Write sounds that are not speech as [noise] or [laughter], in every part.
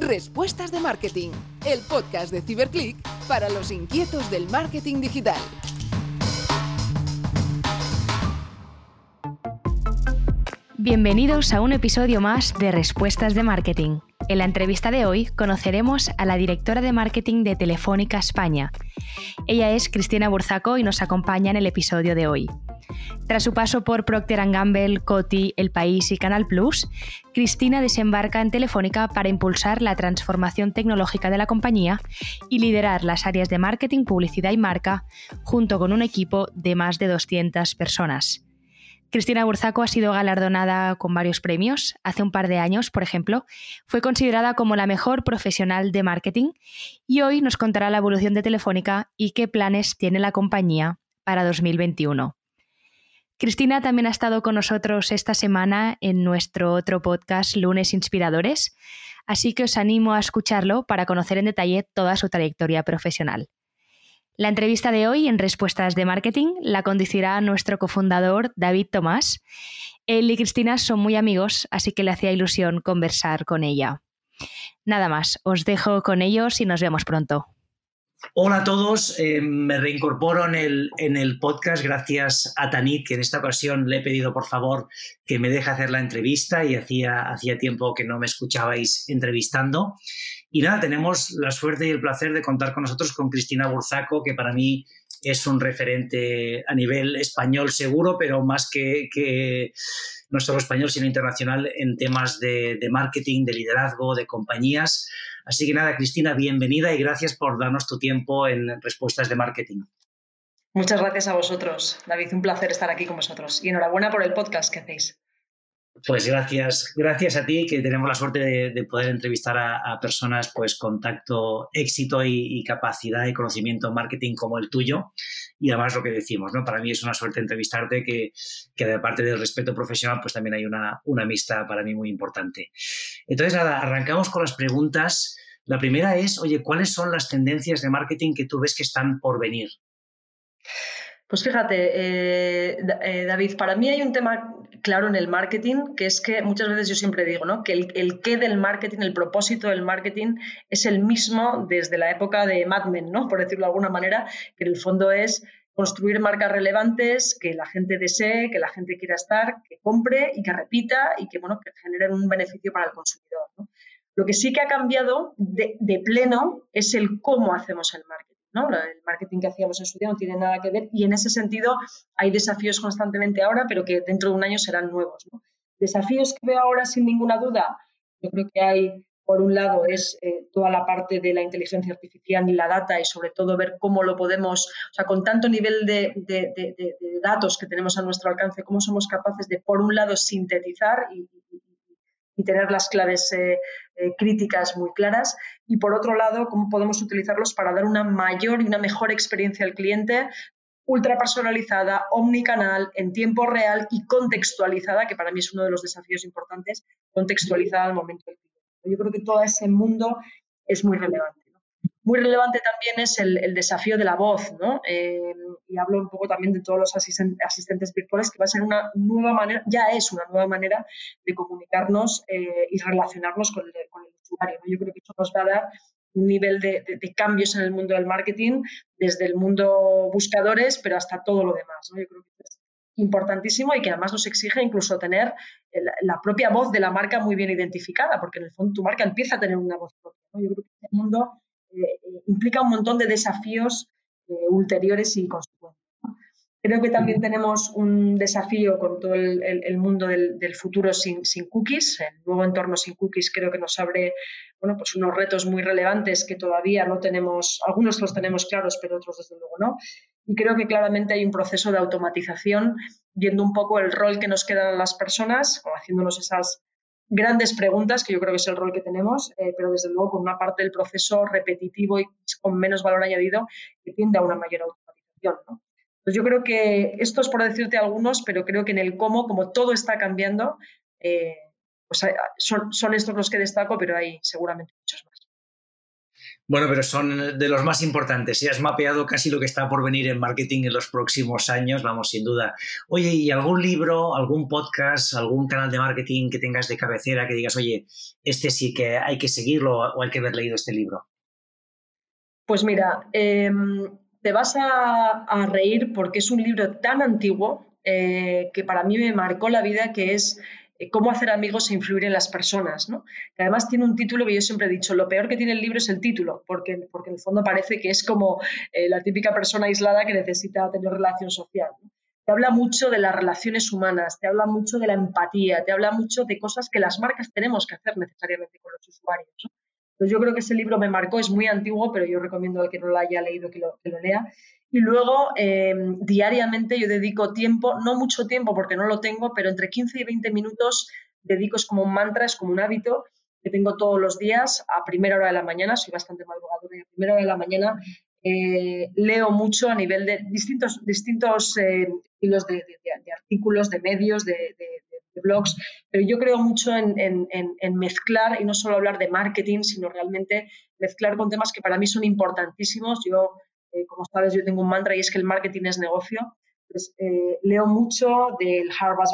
Respuestas de Marketing, el podcast de Ciberclick para los inquietos del marketing digital. Bienvenidos a un episodio más de Respuestas de Marketing. En la entrevista de hoy conoceremos a la directora de marketing de Telefónica España. Ella es Cristina Burzaco y nos acompaña en el episodio de hoy. Tras su paso por Procter Gamble, Coty, El País y Canal Plus, Cristina desembarca en Telefónica para impulsar la transformación tecnológica de la compañía y liderar las áreas de marketing, publicidad y marca junto con un equipo de más de 200 personas. Cristina Burzaco ha sido galardonada con varios premios. Hace un par de años, por ejemplo, fue considerada como la mejor profesional de marketing y hoy nos contará la evolución de Telefónica y qué planes tiene la compañía para 2021. Cristina también ha estado con nosotros esta semana en nuestro otro podcast Lunes Inspiradores, así que os animo a escucharlo para conocer en detalle toda su trayectoria profesional. La entrevista de hoy en Respuestas de Marketing la conducirá nuestro cofundador David Tomás. Él y Cristina son muy amigos, así que le hacía ilusión conversar con ella. Nada más, os dejo con ellos y nos vemos pronto. Hola a todos, eh, me reincorporo en el, en el, podcast gracias a Tanit, que en esta ocasión le he pedido por favor que me deje hacer la entrevista y hacía, hacía tiempo que no me escuchabais entrevistando. Y nada, tenemos la suerte y el placer de contar con nosotros con Cristina Burzaco, que para mí es un referente a nivel español seguro, pero más que, no solo español, sino internacional en temas de, de marketing, de liderazgo, de compañías. Así que nada, Cristina, bienvenida y gracias por darnos tu tiempo en Respuestas de Marketing. Muchas gracias a vosotros, David. Un placer estar aquí con vosotros. Y enhorabuena por el podcast que hacéis. Pues gracias, gracias a ti que tenemos la suerte de, poder entrevistar a, personas pues con tacto, éxito y, capacidad y conocimiento en marketing como el tuyo. Y además lo que decimos, ¿no? Para mí es una suerte entrevistarte que, que aparte del respeto profesional, pues también hay una, una amistad para mí muy importante. Entonces, nada, arrancamos con las preguntas. La primera es, oye, ¿cuáles son las tendencias de marketing que tú ves que están por venir? Pues fíjate, eh, eh, David, para mí hay un tema claro en el marketing, que es que muchas veces yo siempre digo, ¿no? Que el, qué del marketing, el propósito del marketing es el mismo desde la época de Mad Men, ¿no? Por decirlo de alguna manera, que en el fondo es construir marcas relevantes que la gente desee, que la gente quiera estar, que compre y que repita y que, bueno, que generen un beneficio para el consumidor. Lo que sí que ha cambiado de, de pleno es el cómo hacemos el marketing. El marketing que hacíamos en su día no tiene nada que ver y en ese sentido hay desafíos constantemente ahora, pero que dentro de un año serán nuevos. Desafíos que veo ahora sin ninguna duda, yo creo que hay, por un lado, es eh, toda la parte de la inteligencia artificial y la data y sobre todo ver cómo lo podemos, o sea, con tanto nivel de, datos que tenemos a nuestro alcance, cómo somos capaces de, por un lado, sintetizar y, y tener las claves eh, eh, críticas muy claras. Y por otro lado, cómo podemos utilizarlos para dar una mayor y una mejor experiencia al cliente ultra personalizada, omnicanal, en tiempo real y contextualizada, que para mí es uno de los desafíos importantes, contextualizada al momento del cliente. Yo creo que todo ese mundo es muy relevante. Muy relevante también es el, desafío de la voz, ¿no? Eh, y hablo un poco también de todos los asistentes virtuales, que va a ser una nueva manera, ya es una nueva manera de comunicarnos eh, y relacionarnos con el, usuario. Yo creo que eso nos va a dar un nivel de, cambios en el mundo del marketing, desde el mundo buscadores, pero hasta todo lo demás. Yo creo que es importantísimo y que además nos exige incluso tener la propia voz de la marca muy bien identificada, porque en el fondo tu marca empieza a tener una voz propia. Yo creo que este mundo eh, implica un montón de desafíos eh, ulteriores y consecuentes. Creo que también tenemos un desafío con todo el, mundo del, futuro sin, cookies. El nuevo entorno sin cookies creo que nos abre bueno, pues unos retos muy relevantes que todavía no tenemos, algunos los tenemos claros, pero otros desde luego no. Y creo que claramente hay un proceso de automatización, viendo un poco el rol que nos quedan las personas, haciéndonos esas grandes preguntas, que yo creo que es el rol que tenemos, eh, pero desde luego con una parte del proceso repetitivo y con menos valor añadido que tiende a una mayor automatización. Pues yo creo que esto es por decirte algunos, pero creo que en el cómo, como todo está cambiando, eh, pues son, son, estos los que destaco, pero hay seguramente muchos más. Bueno, pero son de los más importantes. Si has mapeado casi lo que está por venir en marketing en los próximos años, vamos, sin duda. Oye, ¿y algún libro, algún podcast, algún canal de marketing que tengas de cabecera que digas, oye, este sí que hay que seguirlo o hay que haber leído este libro? Pues mira, em, te vas a, reír porque es un libro tan antiguo eh, que para mí me marcó la vida, que es cómo hacer amigos e influir en las personas, ¿no? Que además tiene un título que yo siempre he dicho, lo peor que tiene el libro es el título, porque, porque en el fondo parece que es como eh, la típica persona aislada que necesita tener relación social. Te habla mucho de las relaciones humanas, te habla mucho de la empatía, te habla mucho de cosas que las marcas tenemos que hacer necesariamente con los usuarios. Entonces yo creo que ese libro me marcó, es muy antiguo, pero yo recomiendo al que no lo haya leído que lo, que lo lea. Y luego, eh, diariamente yo dedico tiempo, no mucho tiempo porque no lo tengo, pero entre 15 y 20 minutos dedico, es como un mantra, es como un hábito que tengo todos los días a primera hora de la mañana, soy bastante madrugadora y a primera hora de la mañana eh, leo mucho a nivel de distintos, distintos eh, de, artículos, de medios, de, blogs, pero yo creo mucho en, en, mezclar y no solo hablar de marketing, sino realmente mezclar con temas que para mí son importantísimos. Yo eh, como sabes, yo tengo un mantra y es que el marketing es negocio. Pues, eh, leo mucho del Harvard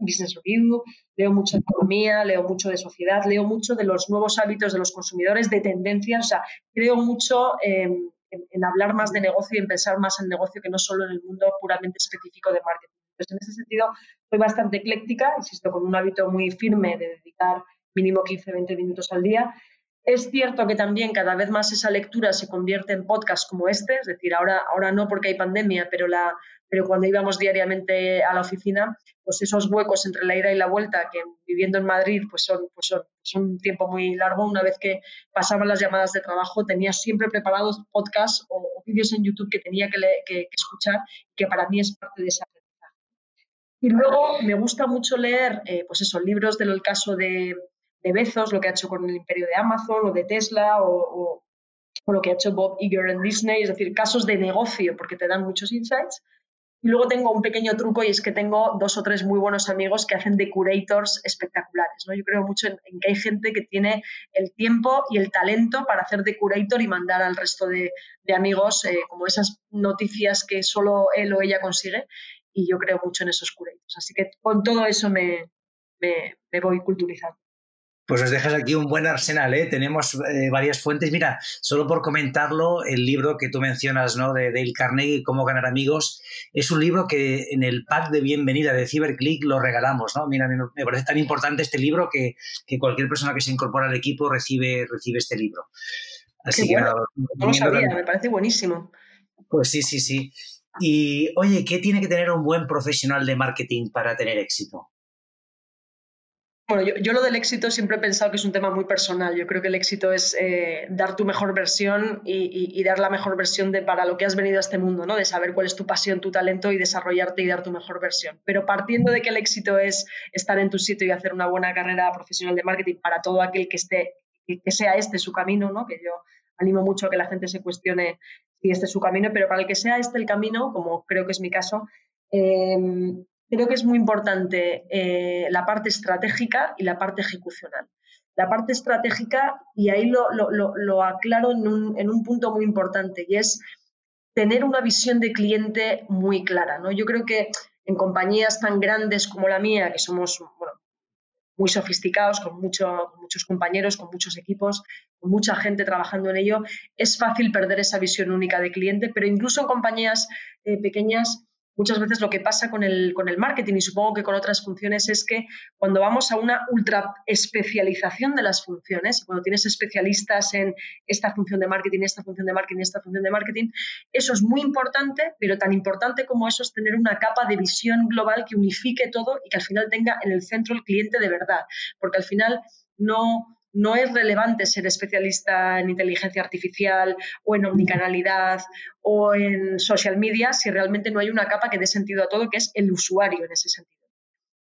Business Review, leo mucho de economía, leo mucho de sociedad, leo mucho de los nuevos hábitos de los consumidores, de tendencias. O sea, creo mucho en, hablar más de negocio y en pensar más en negocio que no solo en el mundo puramente específico de marketing. Entonces, en ese sentido, soy bastante ecléctica, insisto, con un hábito muy firme de dedicar mínimo 15-20 minutos al día es cierto que también cada vez más esa lectura se convierte en podcast como este, es decir, ahora, ahora no porque hay pandemia, pero, la, pero cuando íbamos diariamente a la oficina, pues esos huecos entre la ida y la vuelta, que viviendo en Madrid pues son, pues son, un tiempo muy largo, una vez que pasaban las llamadas de trabajo, tenía siempre preparados podcasts o, vídeos en YouTube que tenía que, escuchar, que para mí es parte de esa y luego me gusta mucho leer, eh, pues esos libros del caso de, de Bezos, lo que ha hecho con el imperio de Amazon o de Tesla o, lo que ha hecho Bob Iger en Disney, es decir, casos de negocio porque te dan muchos insights. Y luego tengo un pequeño truco y es que tengo dos o tres muy buenos amigos que hacen de curators espectaculares. ¿no? Yo creo mucho en, que hay gente que tiene el tiempo y el talento para hacer de curator y mandar al resto de, amigos eh, como esas noticias que solo él o ella consigue. Y yo creo mucho en esos curators. Así que con todo eso me voy culturizando. Pues nos dejas aquí un buen arsenal, ¿eh? Tenemos eh, varias fuentes. Mira, solo por comentarlo, el libro que tú mencionas, ¿no? De Dale Carnegie, Cómo ganar amigos, es un libro que en el pack de bienvenida de CyberClick lo regalamos, ¿no? Mira, me parece tan importante este libro que, cualquier persona que se incorpora al equipo recibe, recibe este libro. Así que no lo sabía, me parece buenísimo. Pues sí, sí, sí. Y oye, ¿qué tiene que tener un buen profesional de marketing para tener éxito? Bueno, yo, lo del éxito siempre he pensado que es un tema muy personal. Yo creo que el éxito es eh, dar tu mejor versión y, dar la mejor versión de para lo que has venido a este mundo, ¿no? De saber cuál es tu pasión, tu talento y desarrollarte y dar tu mejor versión. Pero partiendo de que el éxito es estar en tu sitio y hacer una buena carrera profesional de marketing para todo aquel que esté, que sea este su camino, ¿no? Que yo animo mucho a que la gente se cuestione si este es su camino, pero para el que sea este el camino, como creo que es mi caso, eh, creo que es muy importante eh, la parte estratégica y la parte ejecucional. La parte estratégica, y ahí lo, aclaro en un, punto muy importante, y es tener una visión de cliente muy clara. ¿no? Yo creo que en compañías tan grandes como la mía, que somos muy sofisticados, con, muchos compañeros, con muchos equipos, con mucha gente trabajando en ello, es fácil perder esa visión única de cliente, pero incluso en compañías eh, pequeñas muchas veces lo que pasa con el, con el marketing y supongo que con otras funciones es que cuando vamos a una ultra especialización de las funciones, cuando tienes especialistas en esta función de marketing, esta función de marketing, esta función de marketing, eso es muy importante, pero tan importante como eso es tener una capa de visión global que unifique todo y que al final tenga en el centro el cliente de verdad, porque al final no no es relevante ser especialista en inteligencia artificial o en omnicanalidad o en social media si realmente no hay una capa que dé sentido a todo, que es el usuario en ese sentido.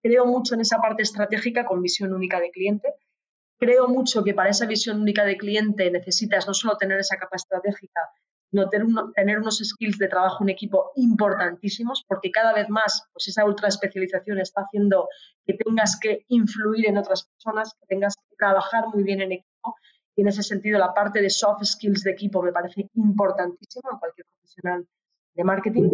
Creo mucho en esa parte estratégica con visión única de cliente. Creo mucho que para esa visión única de cliente necesitas no solo tener esa capa estratégica, no tener, unos skills de trabajo en equipo importantísimos, porque cada vez más pues esa ultra especialización está haciendo que tengas que influir en otras personas, que tengas que trabajar muy bien en equipo y en ese sentido la parte de soft skills de equipo me parece importantísima en cualquier profesional de marketing.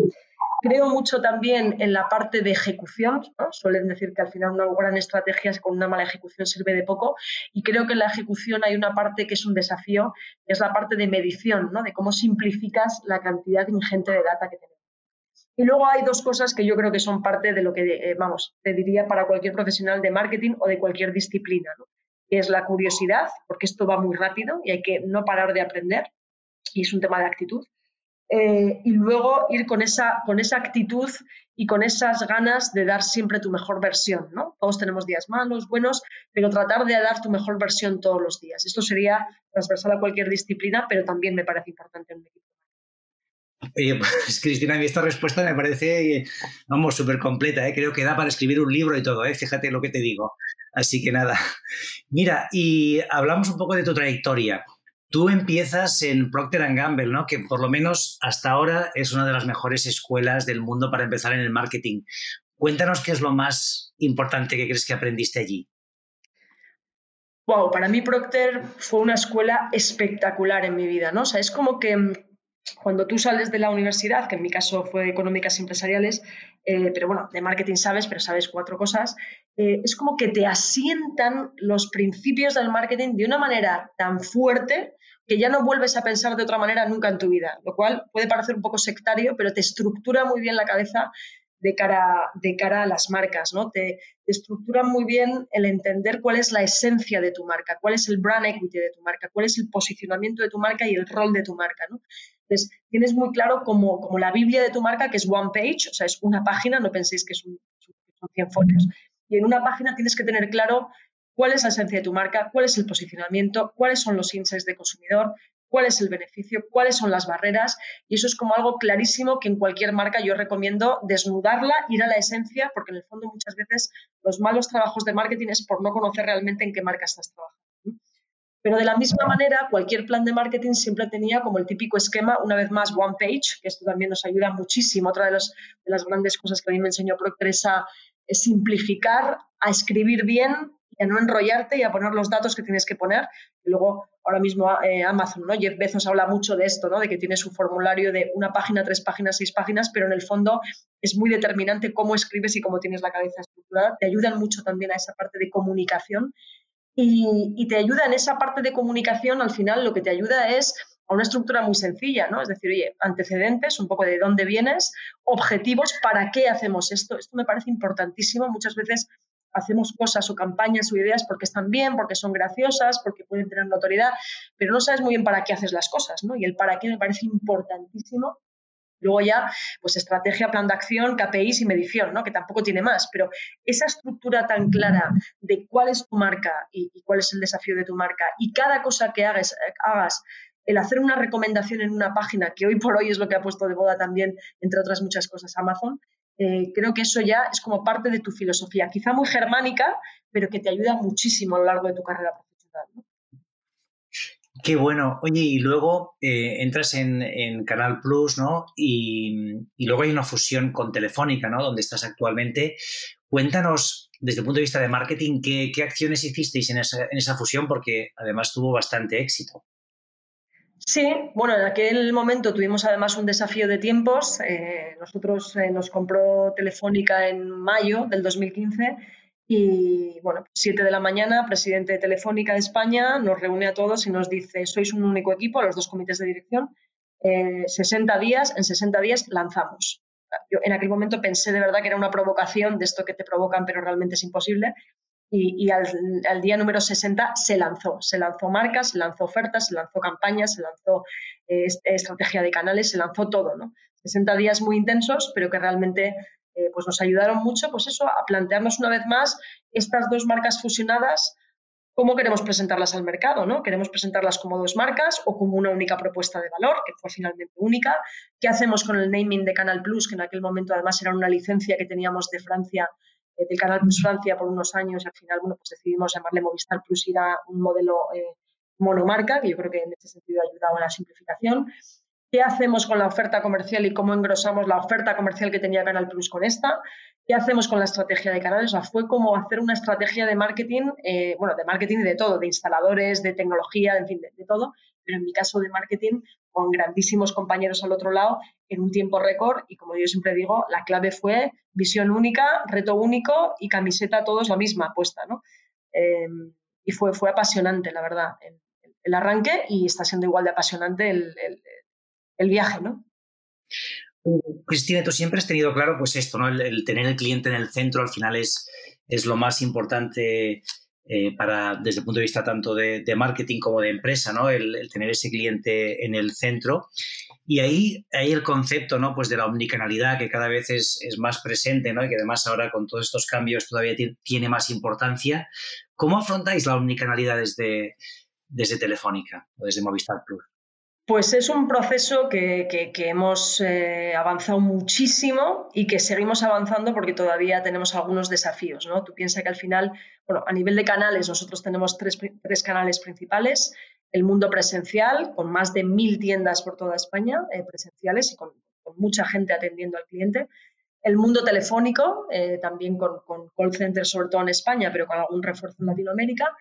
Creo mucho también en la parte de ejecución. Suelen decir que al final una gran estrategia con una mala ejecución sirve de poco. Y creo que en la ejecución hay una parte que es un desafío, que es la parte de medición, ¿no? de cómo simplificas la cantidad ingente de data que tenemos. Y luego hay dos cosas que yo creo que son parte de lo que, eh, vamos, te diría para cualquier profesional de marketing o de cualquier disciplina, ¿no? Es la curiosidad, porque esto va muy rápido y hay que no parar de aprender, y es un tema de actitud. Eh, y luego ir con esa, con esa actitud y con esas ganas de dar siempre tu mejor versión, ¿no? Todos tenemos días malos, buenos, pero tratar de dar tu mejor versión todos los días. Esto sería transversal a cualquier disciplina, pero también me parece importante en un equipo. Oye, [laughs] pues Cristina, a mí esta respuesta me parece, vamos, súper completa, ¿eh? creo que da para escribir un libro y todo, ¿eh? fíjate lo que te digo. Así que nada, [laughs] mira, y hablamos un poco de tu trayectoria. Tú empiezas en Procter Gamble, ¿no? Que por lo menos hasta ahora es una de las mejores escuelas del mundo para empezar en el marketing. Cuéntanos qué es lo más importante que crees que aprendiste allí. Wow, para mí Procter fue una escuela espectacular en mi vida, ¿no? O sea, es como que cuando tú sales de la universidad, que en mi caso fue económicas y empresariales, eh, pero bueno, de marketing sabes, pero sabes cuatro cosas, eh, es como que te asientan los principios del marketing de una manera tan fuerte que ya no vuelves a pensar de otra manera nunca en tu vida, lo cual puede parecer un poco sectario, pero te estructura muy bien la cabeza de cara, de cara a las marcas, ¿no? Te, te, estructura muy bien el entender cuál es la esencia de tu marca, cuál es el brand equity de tu marca, cuál es el posicionamiento de tu marca y el rol de tu marca, ¿no? Entonces, tienes muy claro como, como la Biblia de tu marca, que es one page, o sea, es una página, no penséis que son 100 folios. Y en una página tienes que tener claro cuál es la esencia de tu marca, cuál es el posicionamiento, cuáles son los insights de consumidor, cuál es el beneficio, cuáles son las barreras. Y eso es como algo clarísimo que en cualquier marca yo recomiendo desnudarla, ir a la esencia, porque en el fondo muchas veces los malos trabajos de marketing es por no conocer realmente en qué marca estás trabajando. Pero de la misma manera, cualquier plan de marketing siempre tenía como el típico esquema, una vez más, one page, que esto también nos ayuda muchísimo. Otra de, de las grandes cosas que a mí me enseñó Procter es a simplificar, a escribir bien y a no enrollarte y a poner los datos que tienes que poner. Y luego, ahora mismo eh, Amazon, ¿no? Jeff Bezos habla mucho de esto, ¿no? De que tiene su formulario de una página, tres páginas, seis páginas, pero en el fondo es muy determinante cómo escribes y cómo tienes la cabeza estructurada. Te ayudan mucho también a esa parte de comunicación y, te ayuda en esa parte de comunicación, al final lo que te ayuda es a una estructura muy sencilla, ¿no? Es decir, oye, antecedentes, un poco de dónde vienes, objetivos, ¿para qué hacemos esto? Esto me parece importantísimo. Muchas veces hacemos cosas o campañas o ideas porque están bien, porque son graciosas, porque pueden tener notoriedad, pero no sabes muy bien para qué haces las cosas, ¿no? Y el para qué me parece importantísimo Luego ya, pues estrategia, plan de acción, KPIs y medición, ¿no? Que tampoco tiene más, pero esa estructura tan clara de cuál es tu marca y, cuál es el desafío de tu marca y cada cosa que hagas, hagas, el hacer una recomendación en una página, que hoy por hoy es lo que ha puesto de moda también, entre otras muchas cosas, Amazon, eh, creo que eso ya es como parte de tu filosofía, quizá muy germánica, pero que te ayuda muchísimo a lo largo de tu carrera profesional. Qué bueno. Oye, y luego eh, entras en, Canal Plus, ¿no? Y, luego hay una fusión con Telefónica, ¿no? Donde estás actualmente. Cuéntanos, desde el punto de vista de marketing, qué, acciones hicisteis en esa, fusión, porque además tuvo bastante éxito. Sí, bueno, en aquel momento tuvimos además un desafío de tiempos. Eh, nosotros eh, nos compró Telefónica en mayo del 2015 y bueno, 7 de la mañana, presidente de Telefónica de España nos reúne a todos y nos dice, sois un único equipo, los dos comités de dirección, 60 eh, días, en 60 días lanzamos. Yo en aquel momento pensé de verdad que era una provocación de esto que te provocan, pero realmente es imposible. Y, al, día número 60 se lanzó. Se lanzó marcas, se lanzó ofertas, se lanzó campañas, se lanzó eh, estrategia de canales, se lanzó todo. ¿no? 60 días muy intensos, pero que realmente eh, pues nos ayudaron mucho, pues eso, a plantearnos una vez más estas dos marcas fusionadas, cómo queremos presentarlas al mercado, ¿no? Queremos presentarlas como dos marcas o como una única propuesta de valor, que fue finalmente única. ¿Qué hacemos con el naming de Canal Plus, que en aquel momento además era una licencia que teníamos de Francia, eh, del Canal Plus Francia por unos años y al final, bueno, pues decidimos llamarle Movistar Plus y era un modelo eh, monomarca, que yo creo que en ese sentido ha ayudado a la simplificación. Qué hacemos con la oferta comercial y cómo engrosamos la oferta comercial que tenía Canal Plus con esta, qué hacemos con la estrategia de canales. O sea, fue como hacer una estrategia de marketing, eh, bueno, de marketing y de todo, de instaladores, de tecnología, en fin, de, todo, pero en mi caso de marketing, con grandísimos compañeros al otro lado, en un tiempo récord y como yo siempre digo, la clave fue visión única, reto único y camiseta todos la misma puesta, ¿no? Em, y fue, fue apasionante, la verdad, el, arranque y está siendo igual de apasionante el, el viaje, ¿no? Cristina, tú siempre has tenido claro pues esto, ¿no? El, tener el cliente en el centro al final es, es lo más importante eh, para, desde el punto de vista tanto de, marketing como de empresa, ¿no? El, tener ese cliente en el centro. Y ahí, ahí el concepto, ¿no? Pues de la omnicanalidad que cada vez es, más presente, ¿no? Y que además ahora con todos estos cambios todavía tiene más importancia. ¿Cómo afrontáis la omnicanalidad desde, desde Telefónica o desde Movistar Plus? Pues es un proceso que, hemos eh, avanzado muchísimo y que seguimos avanzando porque todavía tenemos algunos desafíos. ¿no? Tú piensas que al final, bueno, a nivel de canales, nosotros tenemos tres, canales principales. El mundo presencial, con más de mil tiendas por toda España eh, presenciales y con, mucha gente atendiendo al cliente. El mundo telefónico, eh, también con, con call centers, sobre todo en España, pero con algún refuerzo en Latinoamérica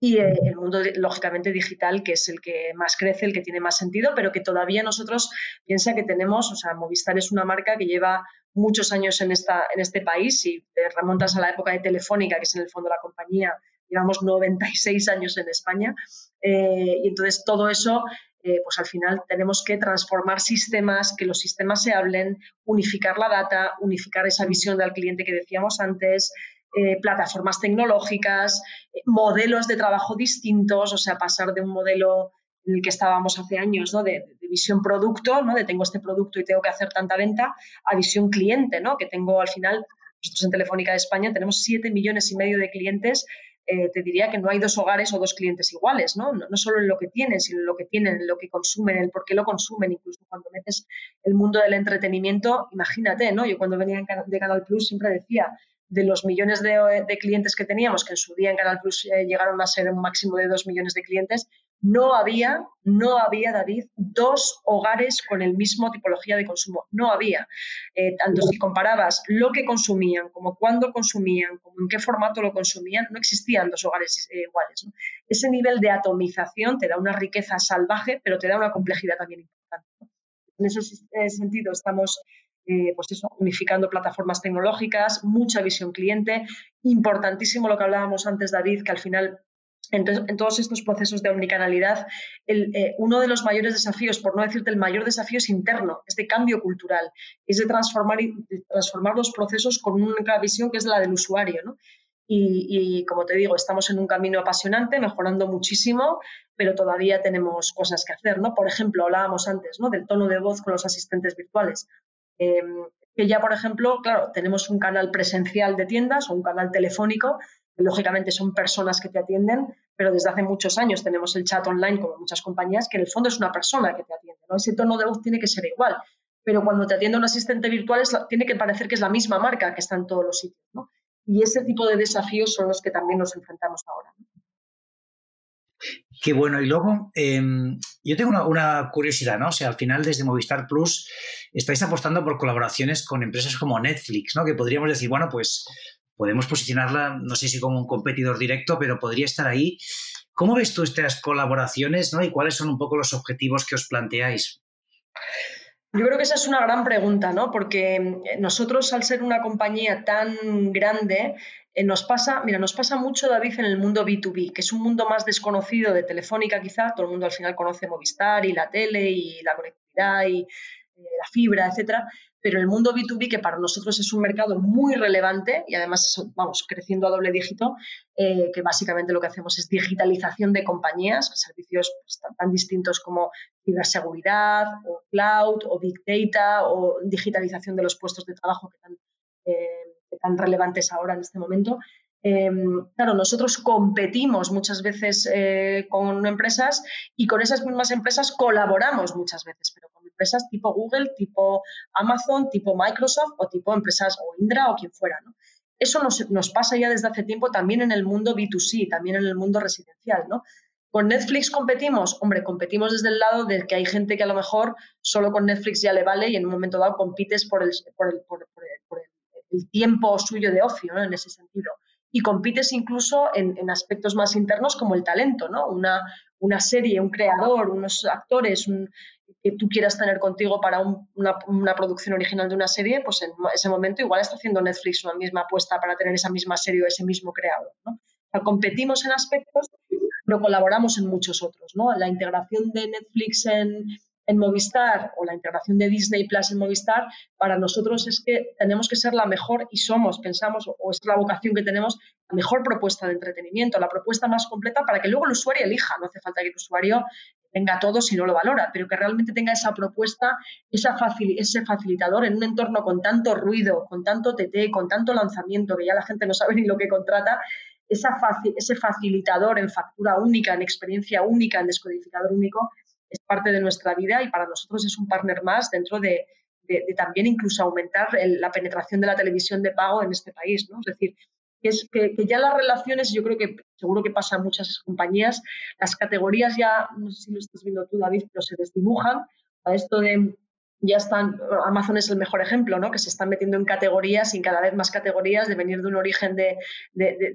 y eh, el mundo, lógicamente, digital, que es el que más crece, el que tiene más sentido, pero que todavía nosotros piensa que tenemos, o sea, Movistar es una marca que lleva muchos años en, esta, en este país, y te remontas a la época de Telefónica, que es en el fondo la compañía, llevamos 96 años en España, eh, y entonces todo eso eh, pues al final tenemos que transformar sistemas, que los sistemas se hablen, unificar la data, unificar esa visión del cliente que decíamos antes, eh, plataformas tecnológicas, eh, modelos de trabajo distintos, o sea, pasar de un modelo en el que estábamos hace años, ¿no? De, visión producto, ¿no? De tengo este producto y tengo que hacer tanta venta, a visión cliente, ¿no? Que tengo al final, nosotros en Telefónica de España tenemos 7 millones y medio de clientes eh, te diría que no hay dos hogares o dos clientes iguales, ¿no? ¿no? solo en lo que tienen, sino en lo que tienen, en lo que consumen, el por qué lo consumen, incluso cuando metes el mundo del entretenimiento, imagínate, ¿no? Yo cuando venía de Canal Plus siempre decía, de los millones de, clientes que teníamos, que en su día en Canal Plus eh, llegaron a ser un máximo de dos millones de clientes, no había, no había, David, dos hogares con el mismo tipología de consumo. No había. Eh, tanto si comparabas lo que consumían, como cuándo consumían, como en qué formato lo consumían, no existían dos hogares eh, iguales. Ese nivel de atomización te da una riqueza salvaje, pero te da una complejidad también importante. En ese sentido, estamos eh, pues eso, unificando plataformas tecnológicas, mucha visión cliente. Importantísimo lo que hablábamos antes, David, que al final en, todos estos procesos de omnicanalidad, eh, uno de los mayores desafíos, por no decirte el mayor desafío, es interno, es de cambio cultural, es de transformar, transformar los procesos con una visión que es la del usuario. Y, como te digo, estamos en un camino apasionante, mejorando muchísimo, pero todavía tenemos cosas que hacer. ¿no? Por ejemplo, hablábamos antes ¿no? del tono de voz con los asistentes virtuales. Em, que ya, por ejemplo, claro, tenemos un canal presencial de tiendas o un canal telefónico, que lógicamente son personas que te atienden, pero desde hace muchos años tenemos el chat online, como muchas compañías, que en el fondo es una persona que te atiende. ¿no? Ese tono de voz tiene que ser igual, pero cuando te atiende un asistente virtual tiene que parecer que es la misma marca que está en todos los sitios. ¿no? Y ese tipo de desafíos son los que también nos enfrentamos ahora. Qué bueno. Y luego, em, yo tengo una, curiosidad, ¿no? O sea, al final desde Movistar Plus estáis apostando por colaboraciones con empresas como Netflix, ¿no? Que podríamos decir, bueno, pues podemos posicionarla, no sé si como un competidor directo, pero podría estar ahí. ¿Cómo ves tú estas colaboraciones, ¿no? Y cuáles son un poco los objetivos que os planteáis? Yo creo que esa es una gran pregunta, ¿no? Porque nosotros, al ser una compañía tan grande, eh, nos pasa, mira, nos pasa mucho, David, en el mundo B2B, que es un mundo más desconocido de Telefónica quizá, todo el mundo al final conoce Movistar y la tele y la conectividad y eh, la fibra, etcétera, pero el mundo B2B, que para nosotros es un mercado muy relevante y además vamos creciendo a doble dígito, eh, que básicamente lo que hacemos es digitalización de compañías, servicios pues, tan, distintos como ciberseguridad o cloud o big data o digitalización de los puestos de trabajo que tan tan relevantes ahora en este momento. Em, claro, nosotros competimos muchas veces eh, con empresas y con esas mismas empresas colaboramos muchas veces, pero con empresas tipo Google, tipo Amazon, tipo Microsoft o tipo empresas o Indra o quien fuera. Eso nos, nos, pasa ya desde hace tiempo también en el mundo B2C, también en el mundo residencial. ¿no? ¿Con Netflix competimos? Hombre, competimos desde el lado de que hay gente que a lo mejor solo con Netflix ya le vale y en un momento dado compites por el, por el, por, el, tiempo suyo de ocio, ¿no? En ese sentido. Y compites incluso en, aspectos más internos como el talento, ¿no? Una, serie, un creador, unos actores, que tú quieras tener contigo para una, producción original de una serie, pues en ese momento igual está haciendo Netflix una misma apuesta para tener esa misma serie o ese mismo creador. competimos en aspectos, pero colaboramos en muchos otros. ¿no? La integración de Netflix en, Movistar o la integración de Disney Plus en Movistar, para nosotros es que tenemos que ser la mejor y somos, pensamos, o es la vocación que tenemos, la mejor propuesta de entretenimiento, la propuesta más completa para que luego el usuario elija. No hace falta que el usuario tenga todo si no lo valora, pero que realmente tenga esa propuesta, esa ese facilitador en un entorno con tanto ruido, con tanto TT, con tanto lanzamiento, que ya la gente no sabe ni lo que contrata, ese facilitador en factura única, en experiencia única, en descodificador único, es parte de nuestra vida y para nosotros es un partner más dentro de, también incluso aumentar la penetración de la televisión de pago en este país. ¿no? Es decir, que, ya las relaciones, yo creo que seguro que pasa en muchas compañías, las categorías ya, no sé si lo estás viendo tú, David, pero se desdibujan a esto de ya están, Amazon es el mejor ejemplo, ¿no? que se están metiendo en categorías y cada vez más categorías de venir de un origen de,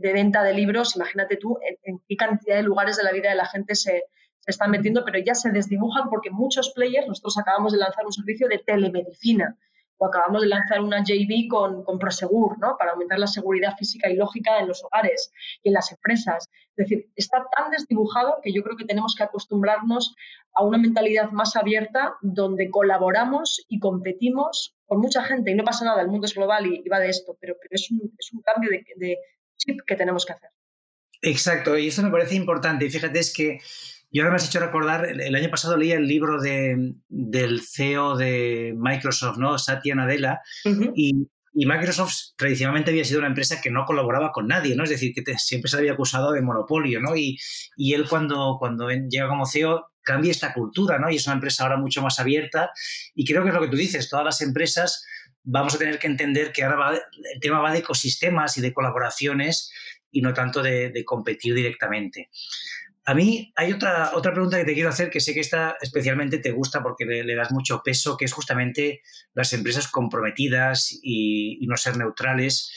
venta de libros. Imagínate tú en, qué cantidad de lugares de la vida de la gente se, se, están metiendo, pero ya se desdibujan porque muchos players, nosotros acabamos de lanzar un servicio de telemedicina o acabamos de lanzar una JV con, con Prosegur, ¿no? Para aumentar la seguridad física y lógica en los hogares y en las empresas. Es decir, está tan desdibujado que yo creo que tenemos que acostumbrarnos a una mentalidad más abierta donde colaboramos y competimos con mucha gente y no pasa nada, el mundo es global y, va de esto, pero, pero es, un, es un cambio de, chip que tenemos que hacer. Exacto, y eso me parece importante. Fíjate, es que y ahora me has hecho recordar, el año pasado leí el libro de, del CEO de Microsoft, ¿no? Satya Nadella, y, Microsoft tradicionalmente había sido una empresa que no colaboraba con nadie, ¿no? Es decir, que siempre se había acusado de monopolio, ¿no? Y, y, él cuando, cuando llega como CEO cambia esta cultura, ¿no? Y es una empresa ahora mucho más abierta y creo que es lo que tú dices, todas las empresas vamos a tener que entender que ahora el tema va de ecosistemas y de colaboraciones y no tanto de, de competir directamente. A mí hay otra, otra pregunta que te quiero hacer que sé que esta especialmente te gusta porque le, das mucho peso, que es justamente las empresas comprometidas y, no ser neutrales.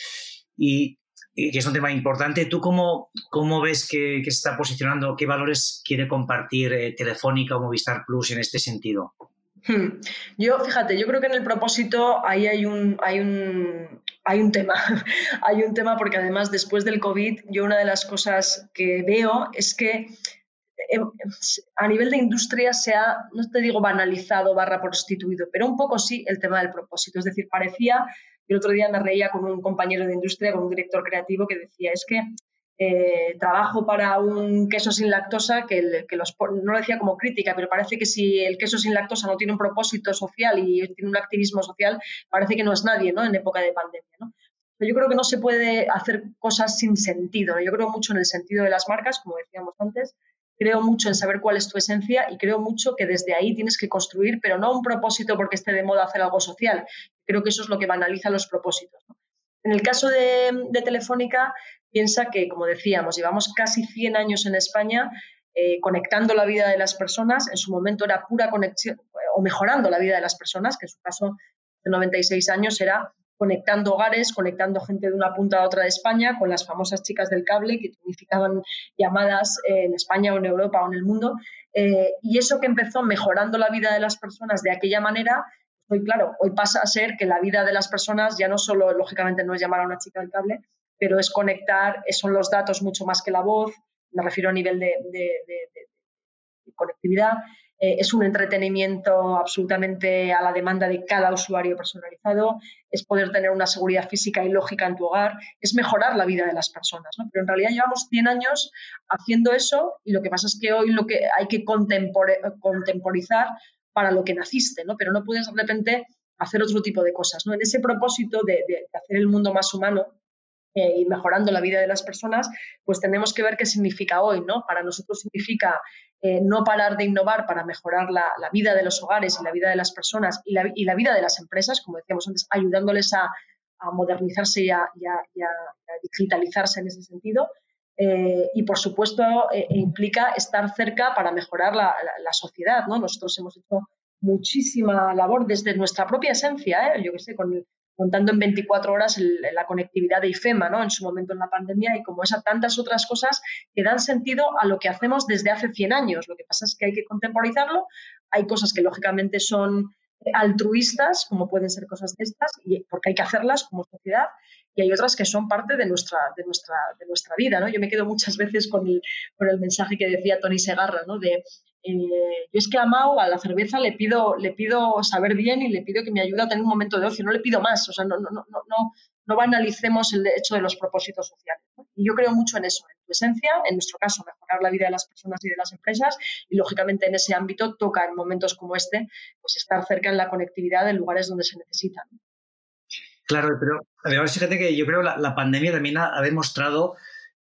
Y, que es un tema importante. ¿Tú cómo, cómo ves que, se está posicionando? ¿Qué valores quiere compartir eh, Telefónica o Movistar Plus en este sentido? Hmm. Yo, fíjate, yo creo que en el propósito ahí hay un, hay un, hay un tema. [laughs] hay un tema porque además después del COVID, yo una de las cosas que veo es que em, a nivel de industria se ha, no te digo banalizado barra prostituido, pero un poco sí el tema del propósito. Es decir, parecía, el otro día me reía con un compañero de industria, con un director creativo que decía, es que eh, trabajo para un queso sin lactosa, que, que los, no lo decía como crítica, pero parece que si el queso sin lactosa no tiene un propósito social y tiene un activismo social, parece que no es nadie ¿no? en época de pandemia. ¿no? Pero yo creo que no se puede hacer cosas sin sentido. Yo creo mucho en el sentido de las marcas, como decíamos antes, creo mucho en saber cuál es tu esencia y creo mucho que desde ahí tienes que construir, pero no un propósito porque esté de moda hacer algo social. Creo que eso es lo que banaliza los propósitos. En el caso de Telefónica, Piensa que, como decíamos, llevamos casi 100 años en España eh, conectando la vida de las personas. En su momento era pura conexión o mejorando la vida de las personas, que en su caso de 96 años era conectando hogares, conectando gente de una punta a otra de España, con las famosas chicas del cable que unificaban llamadas en España o en Europa o en el mundo. Eh, y eso que empezó mejorando la vida de las personas de aquella manera, hoy claro, hoy pasa a ser que la vida de las personas ya no solo, lógicamente, no es llamar a una chica del cable, pero es conectar, son los datos mucho más que la voz, me refiero a nivel de, conectividad, eh, es un entretenimiento absolutamente a la demanda de cada usuario personalizado, es poder tener una seguridad física y lógica en tu hogar, es mejorar la vida de las personas. Pero en realidad llevamos 100 años haciendo eso y lo que pasa es que hoy lo que hay que contemporizar para lo que naciste, ¿no? pero no puedes de repente hacer otro tipo de cosas. ¿no? En ese propósito de hacer el mundo más humano, eh, y mejorando la vida de las personas, pues tenemos que ver qué significa hoy, ¿no? Para nosotros significa eh, no parar de innovar para mejorar la, vida de los hogares y la vida de las personas y la, y la vida de las empresas, como decíamos antes, ayudándoles a, modernizarse y a, digitalizarse en ese sentido. eh, y por supuesto eh, implica estar cerca para mejorar la, sociedad. ¿no? Nosotros hemos hecho muchísima labor desde nuestra propia esencia, ¿eh? yo que sé, contando en 24 horas la conectividad de IFEMA ¿no? en su momento en la pandemia y como esas tantas otras cosas que dan sentido a lo que hacemos desde hace 100 años. Lo que pasa es que hay que contemporizarlo. Hay cosas que lógicamente son altruistas, como pueden ser cosas de estas, y porque hay que hacerlas como sociedad, y hay otras que son parte de nuestra, de nuestra, de nuestra vida. ¿no? Yo me quedo muchas veces con el, con el mensaje que decía Tony Segarra, ¿no? de eh, yo es que a Mao, a la cerveza, le pido, le pido saber bien y le pido que me ayude a tener un momento de ocio, no le pido más, o sea, no, no, no, no, no banalicemos el hecho de los propósitos sociales. Y yo creo mucho en eso, en tu esencia, en nuestro caso, mejorar la vida de las personas y de las empresas, y lógicamente en ese ámbito toca en momentos como este, pues estar cerca en la conectividad en lugares donde se necesitan. Claro, pero además fíjate que yo creo que la, pandemia también ha, demostrado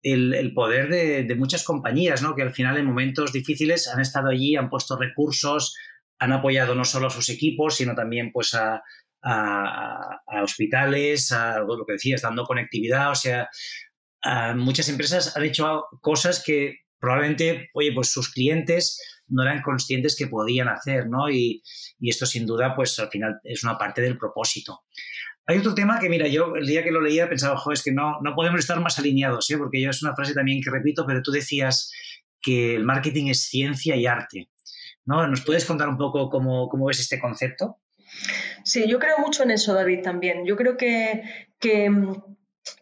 el, poder de, muchas compañías, ¿no? Que al final en momentos difíciles han estado allí, han puesto recursos, han apoyado no solo a sus equipos, sino también pues a, hospitales, a lo que decías, dando conectividad, o sea, muchas empresas han hecho cosas que probablemente, oye, pues sus clientes no eran conscientes que podían hacer, ¿no? Y, y, esto sin duda, pues al final es una parte del propósito. Hay otro tema que, mira, yo el día que lo leía pensaba, ojo, es que no, no podemos estar más alineados, ¿eh? porque yo es una frase también que repito, pero tú decías que el marketing es ciencia y arte. ¿no? ¿Nos puedes contar un poco cómo, cómo ves este concepto? Sí, yo creo mucho en eso, David, también. Yo creo que, que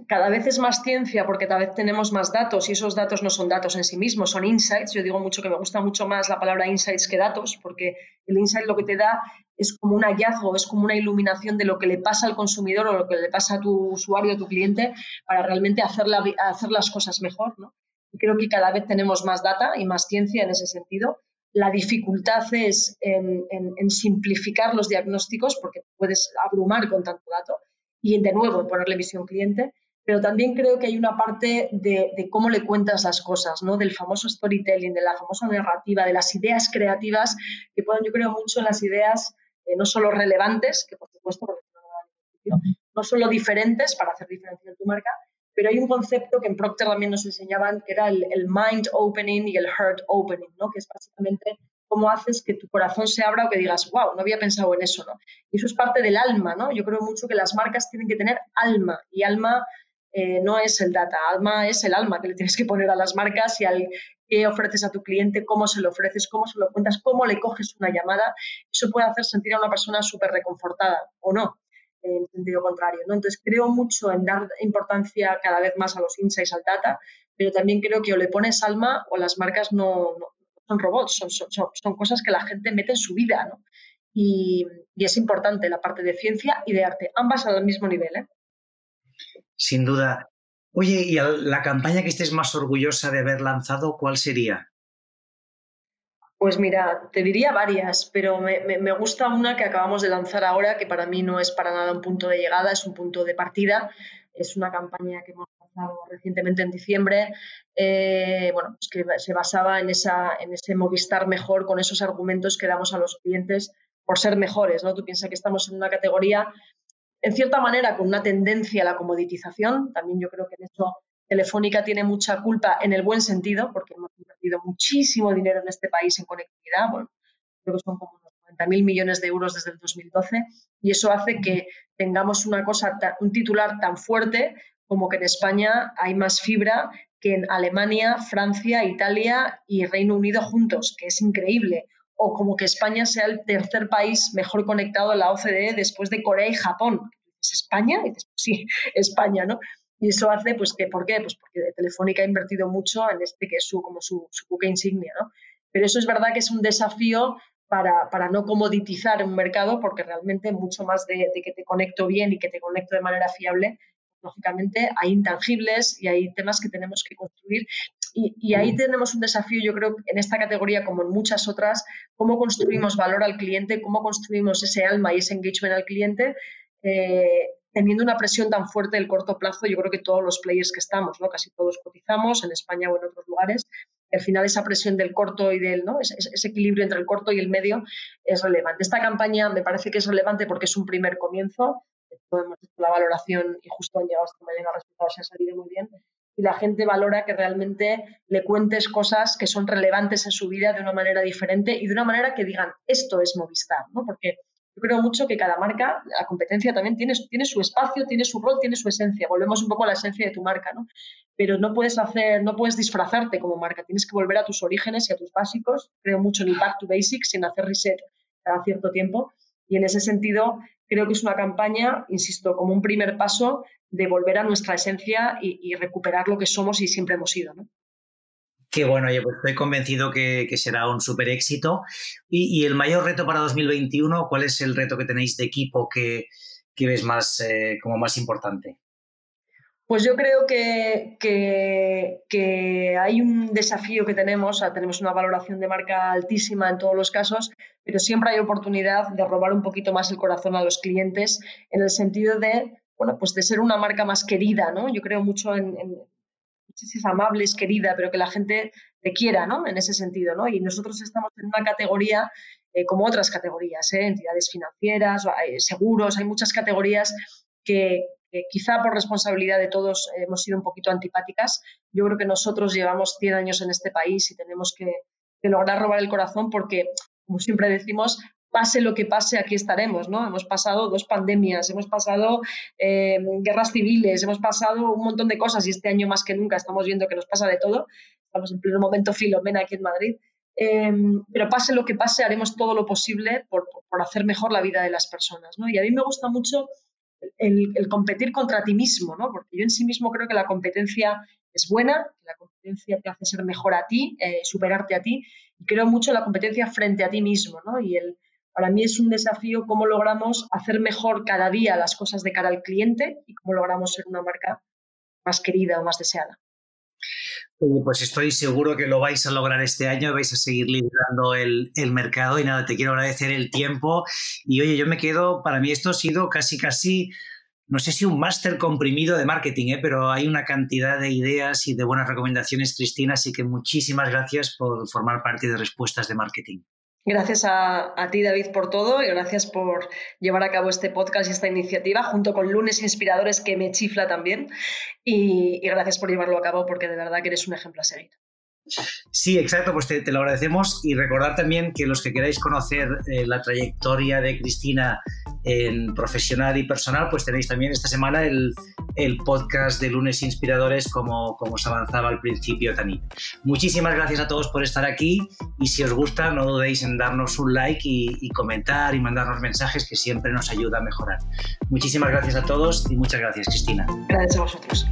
cada vez es más ciencia porque cada vez tenemos más datos y esos datos no son datos en sí mismos, son insights. Yo digo mucho que me gusta mucho más la palabra insights que datos porque el insight lo que te da es como un hallazgo, es como una iluminación de lo que le pasa al consumidor o lo que le pasa a tu usuario, a tu cliente, para realmente hacer, hacer las cosas mejor. Y creo que cada vez tenemos más data y más ciencia en ese sentido. La dificultad es en, en simplificar los diagnósticos porque puedes abrumar con tanto dato y de nuevo ponerle visión cliente, pero también creo que hay una parte de, cómo le cuentas las cosas, ¿no? del famoso storytelling, de la famosa narrativa, de las ideas creativas, que pueden, yo creo mucho en las ideas eh, no solo relevantes, que por supuesto, no solo diferentes para hacer diferencia en tu marca, pero hay un concepto que en Procter también nos enseñaban, que era el, el mind opening y el heart opening, ¿no? que es básicamente cómo haces que tu corazón se abra o que digas, wow, no había pensado en eso, ¿no? Y eso es parte del alma, ¿no? Yo creo mucho que las marcas tienen que tener alma y alma eh, no es el data, alma es el alma que le tienes que poner a las marcas y al qué ofreces a tu cliente, cómo se lo ofreces, cómo se lo cuentas, cómo le coges una llamada. Eso puede hacer sentir a una persona súper reconfortada o no, en sentido contrario, ¿no? Entonces creo mucho en dar importancia cada vez más a los insights, al data, pero también creo que o le pones alma o las marcas no, son robots, son, son, cosas que la gente mete en su vida, ¿no? Y, es importante la parte de ciencia y de arte, ambas al mismo nivel, ¿eh? Sin duda. Oye, ¿y la campaña que estés más orgullosa de haber lanzado, cuál sería? Pues mira, te diría varias, pero me, me, gusta una que acabamos de lanzar ahora, que para mí no es para nada un punto de llegada, es un punto de partida. Es una campaña que hemos recientemente en diciembre, eh, bueno, pues que se basaba en, esa, en ese Movistar mejor con esos argumentos que damos a los clientes por ser mejores, ¿no? Tú piensas que estamos en una categoría, en cierta manera, con una tendencia a la comoditización, también yo creo que en eso Telefónica tiene mucha culpa en el buen sentido, porque hemos invertido muchísimo dinero en este país en conectividad, bueno, creo que son como unos 90.000 millones de euros desde el 2012, y eso hace que tengamos una cosa, un titular tan fuerte como que en España hay más fibra que en Alemania, Francia, Italia y Reino Unido juntos, que es increíble. O como que España sea el tercer país mejor conectado a la OCDE después de Corea y Japón. ¿Es España? Pues sí, [laughs] España, ¿no? Y eso hace, pues, que, ¿por qué? Pues porque Telefónica ha invertido mucho en este que es su, como su, buque insignia, ¿no? Pero eso es verdad que es un desafío para, para, no comoditizar un mercado, porque realmente mucho más de, que te conecto bien y que te conecto de manera fiable, lógicamente hay intangibles y hay temas que tenemos que construir. Y, ahí tenemos un desafío, yo creo, en esta categoría como en muchas otras, cómo construimos valor al cliente, cómo construimos ese alma y ese engagement al cliente, eh, teniendo una presión tan fuerte del corto plazo, yo creo que todos los players que estamos, ¿no? casi todos cotizamos en España o en otros lugares, al final esa presión del corto y del, ¿no? Ese, ese, equilibrio entre el corto y el medio es relevante. Esta campaña me parece que es relevante porque es un primer comienzo, hemos hecho la valoración y justo han llegado esta mañana resultados y ha salido muy bien. y la gente valora que realmente le cuentes cosas que son relevantes en su vida de una manera diferente y de una manera que digan, esto es Movistar, ¿no? Porque yo creo mucho que cada marca, la competencia también tiene, tiene su espacio, tiene su rol, tiene su esencia. Volvemos un poco a la esencia de tu marca, ¿no? Pero no puedes hacer, no puedes disfrazarte como marca, tienes que volver a tus orígenes y a tus básicos. Creo mucho en el back to basics, sin hacer reset cada cierto tiempo. Y en ese sentido, creo que es una campaña, insisto, como un primer paso de volver a nuestra esencia y, recuperar lo que somos y siempre hemos sido. ¿no? Qué bueno, yo pues estoy convencido que, será un súper éxito. Y, el mayor reto para 2021, ¿cuál es el reto que tenéis de equipo que, ves más, eh, como más importante? Pues yo creo que, que, hay un desafío que tenemos, tenemos una valoración de marca altísima en todos los casos, pero siempre hay oportunidad de robar un poquito más el corazón a los clientes en el sentido de, bueno, pues de ser una marca más querida, ¿no? Yo creo mucho en, no sé querida, pero que la gente te quiera, ¿no? En ese sentido, ¿no? Y nosotros estamos en una categoría eh, como otras categorías, ¿eh? entidades financieras, seguros, hay muchas categorías que, quizá por responsabilidad de todos hemos sido un poquito antipáticas. Yo creo que nosotros llevamos 100 años en este país y tenemos que, lograr robar el corazón porque, como siempre decimos, pase lo que pase, aquí estaremos, ¿no? Hemos pasado dos pandemias, hemos pasado eh, guerras civiles, hemos pasado un montón de cosas y este año más que nunca estamos viendo que nos pasa de todo. Estamos en pleno momento filomena aquí en Madrid. Em, pero pase lo que pase, haremos todo lo posible por, por, hacer mejor la vida de las personas, ¿no? Y a mí me gusta mucho el, competir contra ti mismo, ¿no? Porque yo en sí mismo creo que la competencia es buena, que la competencia te hace ser mejor a ti, eh, superarte a ti, y creo mucho la competencia frente a ti mismo, ¿no? Y el, para mí es un desafío cómo logramos hacer mejor cada día las cosas de cara al cliente y cómo logramos ser una marca más querida o más deseada pues estoy seguro que lo vais a lograr este año, vais a seguir liderando el, mercado y nada, te quiero agradecer el tiempo y oye, yo me quedo, para mí esto ha sido casi, casi, no sé si un máster comprimido de marketing, ¿eh? pero hay una cantidad de ideas y de buenas recomendaciones, Cristina, así que muchísimas gracias por formar parte de Respuestas de Marketing. Gracias a, ti, David, por todo y gracias por llevar a cabo este podcast y esta iniciativa junto con Lunes Inspiradores que me chifla también. Y, y gracias por llevarlo a cabo porque de verdad que eres un ejemplo a seguir. Sí, exacto, pues te, lo agradecemos y recordar también que los que queráis conocer eh, la trayectoria de Cristina en profesional y personal, pues tenéis también esta semana el, podcast de lunes inspiradores como, como os avanzaba al principio Tanit. Muchísimas gracias a todos por estar aquí y si os gusta no dudéis en darnos un like y comentar y mandarnos mensajes que siempre nos ayuda a mejorar. Muchísimas gracias a todos y muchas gracias Cristina. Gracias a vosotros.